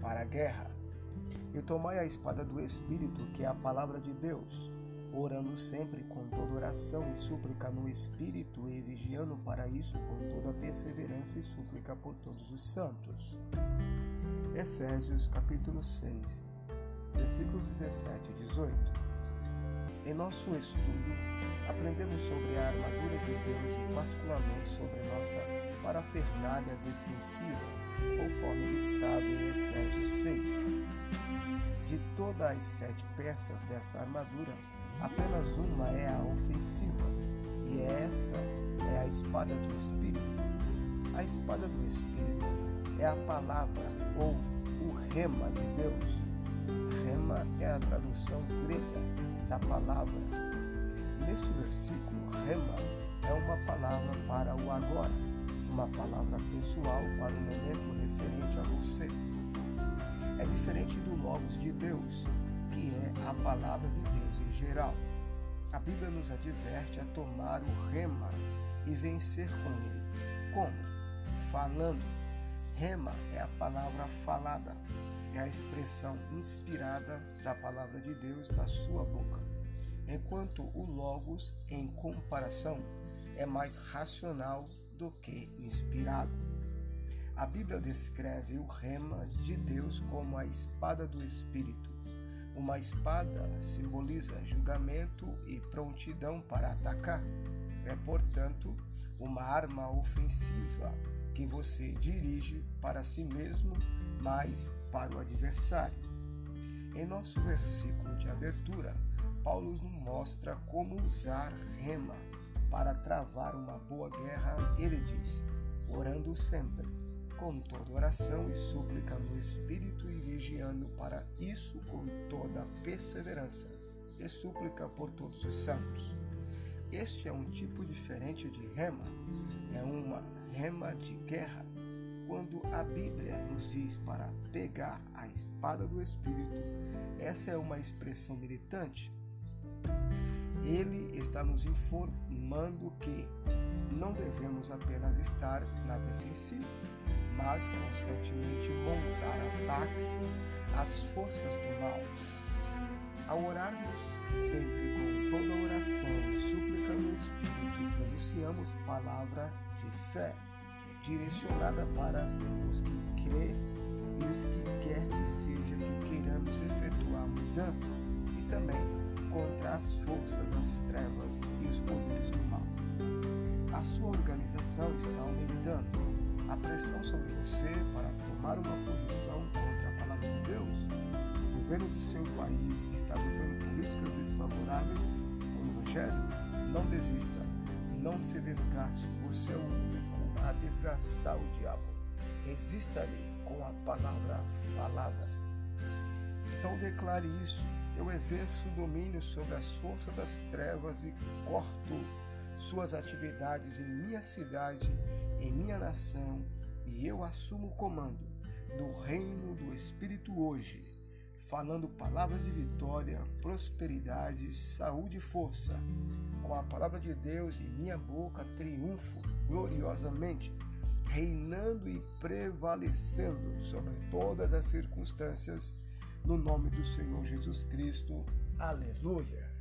para a guerra. E tomai a espada do Espírito, que é a palavra de Deus, orando sempre com toda oração e súplica no Espírito e vigiando para isso com toda perseverança e súplica por todos os santos. Efésios capítulo 6, versículos 17 e 18. Em nosso estudo, aprendemos sobre a armadura de Deus e particularmente sobre nossa parafernália defensiva, conforme listado em Efésios 6. De todas as sete peças desta armadura, apenas uma é a ofensiva, e essa é a espada do Espírito. A espada do Espírito é a palavra ou o rema de Deus. Rema é a tradução grega da palavra. Neste versículo, rema é uma palavra para o agora, uma palavra pessoal para o momento referente a você. É diferente do Logos de Deus, que é a palavra de Deus em geral. A Bíblia nos adverte a tomar o rema e vencer com ele. Como? Falando. Rema é a palavra falada, é a expressão inspirada da palavra de Deus da sua boca. Enquanto o Logos, em comparação, é mais racional do que inspirado. A Bíblia descreve o rema de Deus como a espada do Espírito. Uma espada simboliza julgamento e prontidão para atacar. É, portanto, uma arma ofensiva que você dirige para si mesmo, mas para o adversário. Em nosso versículo de abertura, Paulo nos mostra como usar rema para travar uma boa guerra. Ele diz: orando sempre com toda oração e súplica no Espírito e vigiando para isso com toda perseverança e súplica por todos os santos. Este é um tipo diferente de rema, é uma rema de guerra. Quando a Bíblia nos diz para pegar a espada do Espírito, essa é uma expressão militante. Ele está nos informando que não devemos apenas estar na defensiva, mas constantemente montar ataques às forças do mal. Ao orarmos sempre com toda oração e súplica Espírito, pronunciamos palavra de fé, direcionada para os que crê e os que quer que seja que queiramos efetuar mudança, e também contra as forças das trevas e os poderes do mal. A sua organização está aumentando. A pressão sobre você para tomar uma posição contra a palavra de Deus, o governo do seu país está adotando políticas desfavoráveis. Ao Evangelho, não desista, não se desgaste, você é o único a desgastar o diabo. Resista-lhe com a palavra falada. Então declare isso. Eu exerço domínio sobre as forças das trevas e corto suas atividades em minha cidade em minha nação e eu assumo o comando do reino do Espírito hoje, falando palavras de vitória, prosperidade, saúde e força. Com a palavra de Deus em minha boca, triunfo gloriosamente, reinando e prevalecendo sobre todas as circunstâncias, no nome do Senhor Jesus Cristo. Aleluia.